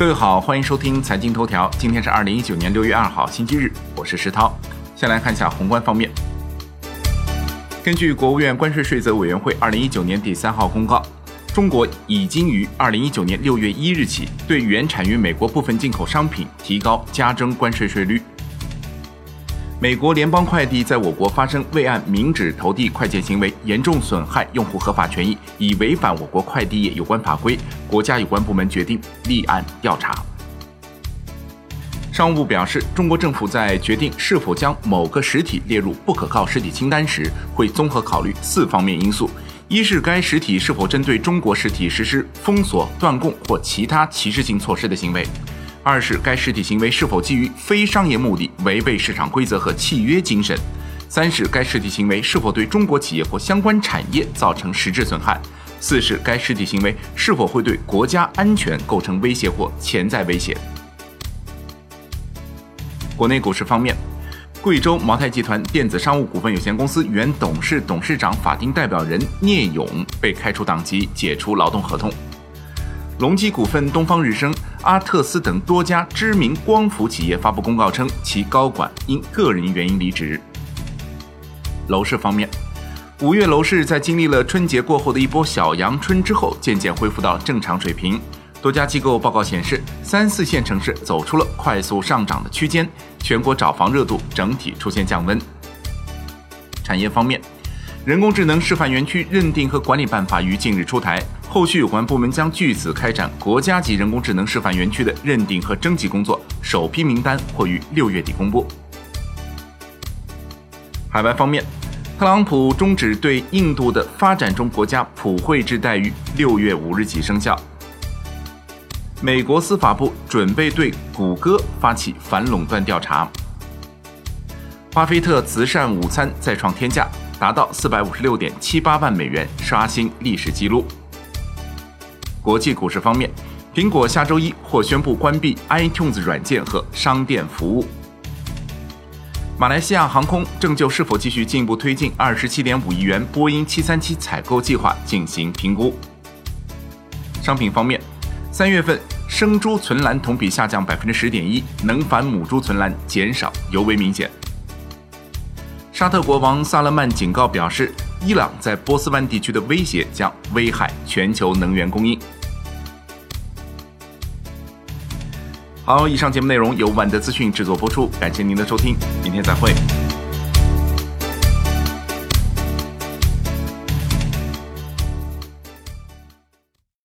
各位好，欢迎收听财经头条。今天是二零一九年六月二号，星期日，我是石涛。先来看一下宏观方面。根据国务院关税税则委员会二零一九年第三号公告，中国已经于二零一九年六月一日起对原产于美国部分进口商品提高加征关税税率。美国联邦快递在我国发生未按明址投递快件行为，严重损害用户合法权益，已违反我国快递业有关法规，国家有关部门决定立案调查。商务部表示，中国政府在决定是否将某个实体列入不可靠实体清单时，会综合考虑四方面因素：一是该实体是否针对中国实体实施封锁、断供或其他歧视性措施的行为。二是该实体行为是否基于非商业目的，违背市场规则和契约精神；三是该实体行为是否对中国企业或相关产业造成实质损害；四是该实体行为是否会对国家安全构成威胁或潜在威胁。国内股市方面，贵州茅台集团电子商务股份有限公司原董事、董事长法定代表人聂勇被开除党籍，解除劳动合同。隆基股份、东方日升、阿特斯等多家知名光伏企业发布公告称，其高管因个人原因离职。楼市方面，五月楼市在经历了春节过后的一波小阳春之后，渐渐恢复到正常水平。多家机构报告显示，三四线城市走出了快速上涨的区间，全国找房热度整体出现降温。产业方面，人工智能示范园区认定和管理办法于近日出台。后续有关部门将据此开展国家级人工智能示范园区的认定和征集工作，首批名单或于六月底公布。海外方面，特朗普终止对印度的发展中国家普惠制待遇，六月五日起生效。美国司法部准备对谷歌发起反垄断调查。巴菲特慈善午餐再创天价，达到四百五十六点七八万美元，刷新历史纪录。国际股市方面，苹果下周一或宣布关闭 iTunes 软件和商店服务。马来西亚航空正就是否继续进一步推进二十七点五亿元波音七三七采购计划进行评估。商品方面，三月份生猪存栏同比下降百分之十点一，能繁母猪存栏减少尤为明显。沙特国王萨勒曼警告表示。伊朗在波斯湾地区的威胁将危害全球能源供应。好，以上节目内容由万德资讯制作播出，感谢您的收听，明天再会。